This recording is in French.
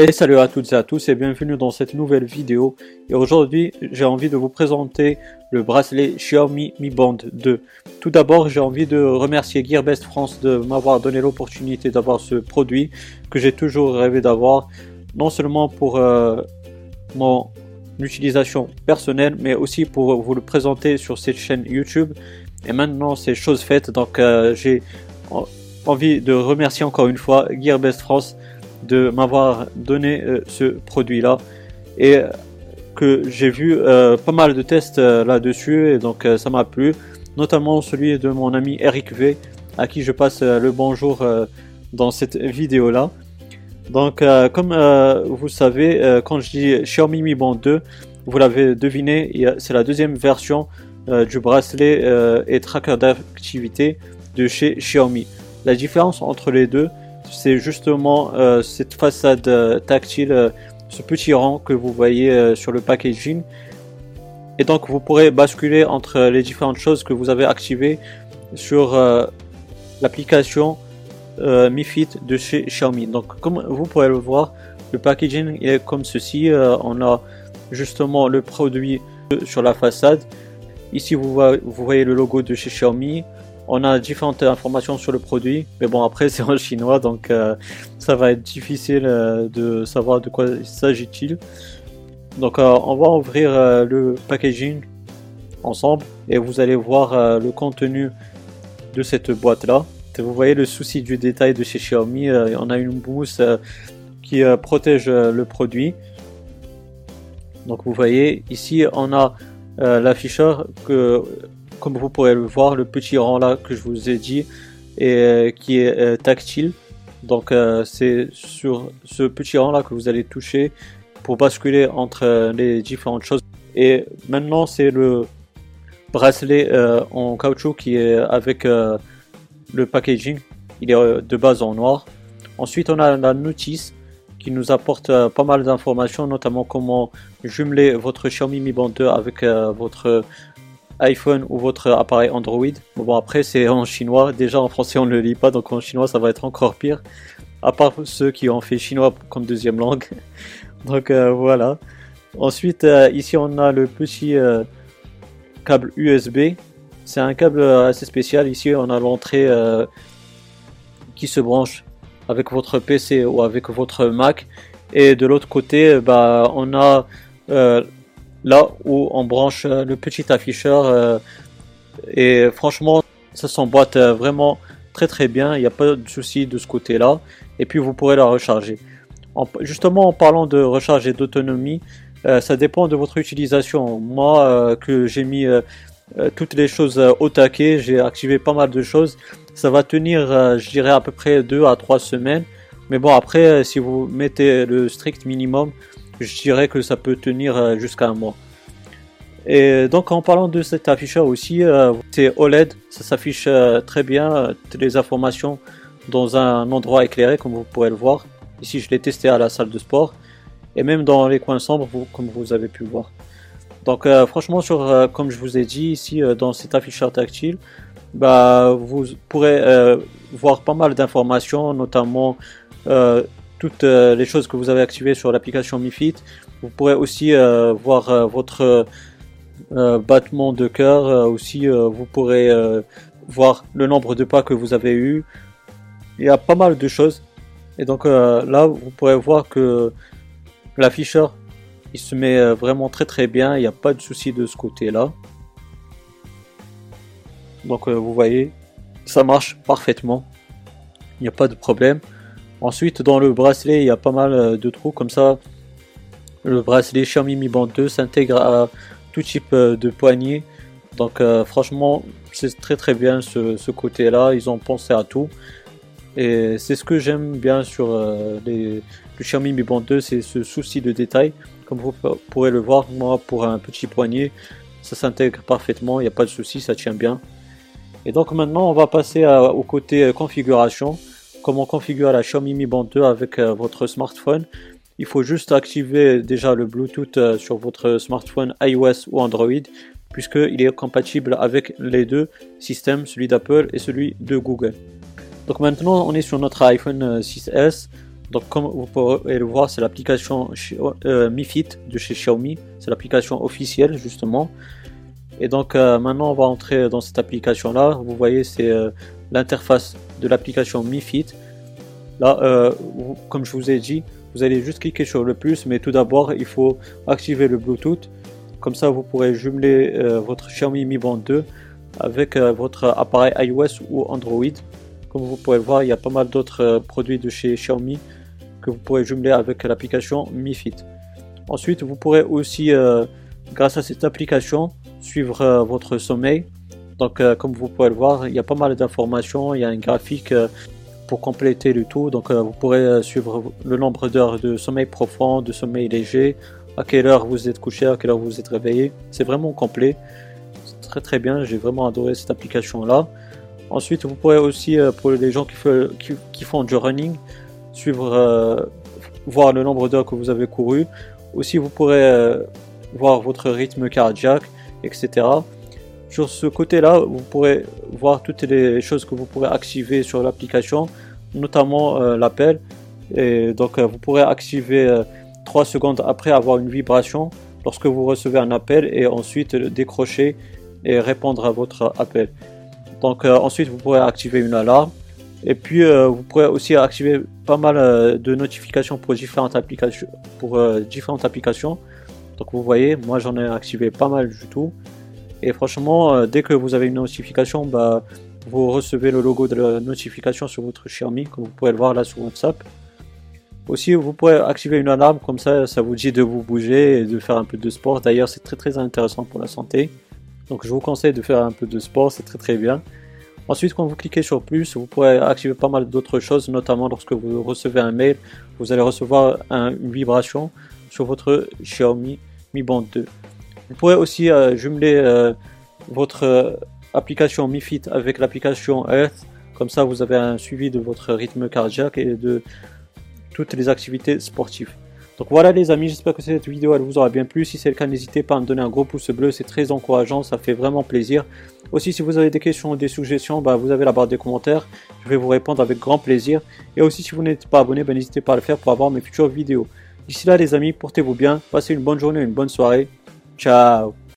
Et salut à toutes et à tous et bienvenue dans cette nouvelle vidéo. Et aujourd'hui, j'ai envie de vous présenter le bracelet Xiaomi Mi Band 2. Tout d'abord, j'ai envie de remercier Gearbest France de m'avoir donné l'opportunité d'avoir ce produit que j'ai toujours rêvé d'avoir. Non seulement pour euh, mon utilisation personnelle, mais aussi pour vous le présenter sur cette chaîne YouTube. Et maintenant, c'est chose faite. Donc, euh, j'ai envie de remercier encore une fois Gearbest France de m'avoir donné euh, ce produit là et que j'ai vu euh, pas mal de tests euh, là-dessus et donc ça m'a plu. Notamment celui de mon ami Eric V à qui je passe le bonjour dans cette vidéo là donc comme vous savez quand je dis Xiaomi Mi Band 2 vous l'avez deviné c'est la deuxième version du bracelet et tracker d'activité de chez Xiaomi. La différence entre les deux c'est justement euh, cette façade euh, tactile, euh, ce petit rang que vous voyez sur le packaging. Et donc vous pourrez basculer entre les différentes choses que vous avez activées sur l'application Mi Fit de chez Xiaomi. Donc comme vous pourrez le voir, le packaging est comme ceci. on a justement le produit sur la façade. Ici vous voyez le logo de chez Xiaomi. On a différentes informations sur le produit, mais bon après c'est en chinois donc euh, ça va être difficile euh, de savoir de quoi s'agit-il. Donc euh, on va ouvrir le packaging ensemble et vous allez voir le contenu de cette boîte là. Vous voyez le souci du détail de chez Xiaomi, on a une mousse qui protège le produit. Donc vous voyez ici on a l'afficheur que comme vous pourrez le voir, le petit rang là que je vous ai dit, et, euh, qui est euh, tactile. Donc euh, c'est sur ce petit rang là que vous allez toucher pour basculer entre les différentes choses. Et maintenant c'est le bracelet en caoutchouc qui est avec le packaging. Il est de base en noir. Ensuite on a la notice qui nous apporte pas mal d'informations, notamment comment jumeler votre Xiaomi Mi Band 2 avec votre iPhone ou votre appareil Android. Bon après c'est en chinois, déjà en français on ne le lit pas donc en chinois ça va être encore pire. À part ceux qui ont fait chinois comme deuxième langue. donc euh, voilà. Ensuite euh, ici on a le petit euh, câble USB. C'est un câble assez spécial. Ici on a l'entrée qui se branche avec votre PC ou avec votre Mac. Et de l'autre côté, bah, on a là où on branche euh, le petit afficheur euh, et franchement ça s'emboîte euh, vraiment très très bien, il n'y a pas de souci de ce côté là et puis vous pourrez la recharger. justement en parlant de recharge et d'autonomie, ça dépend de votre utilisation. Moi que j'ai mis toutes les choses au taquet, j'ai activé pas mal de choses, ça va tenir je dirais à peu près 2 à 3 semaines. Mais bon après si vous mettez le strict minimum, je dirais que ça peut tenir euh, jusqu'à un mois. Et donc en parlant de cet afficheur aussi, euh, c'est OLED, ça s'affiche euh, très bien, toutes les informations dans un endroit éclairé comme vous pourrez le voir. Ici je l'ai testé à la salle de sport et même dans les coins sombres comme vous avez pu voir. Donc franchement sur comme je vous ai dit ici dans cet afficheur tactile, bah, vous pourrez voir pas mal d'informations notamment toutes euh, les choses que vous avez activées sur l'application MiFit. Vous pourrez aussi euh, voir euh, votre battement de cœur. aussi, vous pourrez voir le nombre de pas que vous avez eu. Il y a pas mal de choses. Et donc là, vous pourrez voir que l'afficheur, il se met vraiment très très bien. Il n'y a pas de souci de ce côté-là. Donc vous voyez, ça marche parfaitement. Il n'y a pas de problème. Ensuite, dans le bracelet, il y a pas mal euh, de trous comme ça. Le bracelet Xiaomi Mi Band 2 s'intègre à tout type euh, de poignée. Donc euh, franchement, c'est très très bien ce, côté-là. Ils ont pensé à tout. Et c'est ce que j'aime bien sur les, le Xiaomi Mi Band 2, c'est ce souci de détail. Comme vous pourrez le voir, moi pour un petit poignet, ça s'intègre parfaitement, il n'y a pas de souci, ça tient bien. Et donc maintenant, on va passer au côté configuration comment configurer la Xiaomi Mi Band 2 avec euh, votre smartphone. Il faut juste activer déjà le Bluetooth euh, sur votre smartphone iOS ou Android puisqu'il est compatible avec les deux systèmes, celui d'Apple et celui de Google. Donc maintenant on est sur notre iPhone 6S. Donc comme vous pouvez le voir, c'est l'application euh, Mi Fit de chez Xiaomi. C'est l'application officielle justement. Et donc euh, maintenant on va entrer dans cette application là. Vous voyez c'est euh, l'interface de l'application Mi Fit. Là, comme je vous ai dit, vous allez juste cliquer sur le plus, mais tout d'abord il faut activer le Bluetooth. Comme ça vous pourrez jumeler votre Xiaomi Mi Band 2 avec votre appareil iOS ou Android. Comme vous pouvez voir, il y a pas mal d'autres produits de chez Xiaomi que vous pourrez jumeler avec l'application Mi Fit. Ensuite, vous pourrez aussi, euh, grâce à cette application, suivre euh, votre sommeil. Donc, euh, comme vous pouvez le voir, il y a pas mal d'informations. Il y a un graphique pour compléter le tout. Donc, vous pourrez suivre le nombre d'heures de sommeil profond, de sommeil léger, à quelle heure vous êtes couché, à quelle heure vous êtes réveillé. C'est vraiment complet. C'est très très bien. J'ai vraiment adoré cette application là. Ensuite, vous pourrez aussi, pour les gens qui, qui font du running, suivre, euh, voir le nombre d'heures que vous avez couru. Aussi, vous pourrez euh, voir votre rythme cardiaque, etc. Sur ce côté-là, vous pourrez voir toutes les choses que vous pourrez activer sur l'application, notamment euh, l'appel. Et donc, vous pourrez activer 3 secondes après avoir une vibration lorsque vous recevez un appel et ensuite décrocher et répondre à votre appel. Donc, ensuite, vous pourrez activer une alarme. Et puis, vous pourrez aussi activer pas mal euh, de notifications pour différentes applications. Pour euh, différentes applications. Donc vous voyez, moi j'en ai activé pas mal du tout. Et franchement, euh, dès que vous avez une notification, bah, vous recevez le logo de la notification sur votre Xiaomi, comme vous pouvez le voir là sur WhatsApp. Aussi, vous pouvez activer une alarme, comme ça, ça vous dit de vous bouger et de faire un peu de sport. D'ailleurs, c'est très très intéressant pour la santé. Donc je vous conseille de faire un peu de sport, c'est très très bien. Ensuite, quand vous cliquez sur plus, vous pourrez activer pas mal d'autres choses, notamment lorsque vous recevez un mail, vous allez recevoir une vibration sur votre Xiaomi Mi Band 2. Vous pourrez aussi euh, jumeler euh, votre euh, application Mi Fit avec l'application Earth. Comme ça, vous avez un suivi de votre rythme cardiaque et de toutes les activités sportives. Donc voilà les amis, j'espère que cette vidéo elle vous aura bien plu. Si c'est le cas, n'hésitez pas à me donner un gros pouce bleu, c'est très encourageant, ça fait vraiment plaisir. Aussi, si vous avez des questions ou des suggestions, bah, vous avez la barre des commentaires, je vais vous répondre avec grand plaisir. Et aussi, si vous n'êtes pas abonné, bah, n'hésitez pas à le faire pour avoir mes futures vidéos. D'ici là les amis, portez-vous bien, passez une bonne journée, une bonne soirée. Tchau.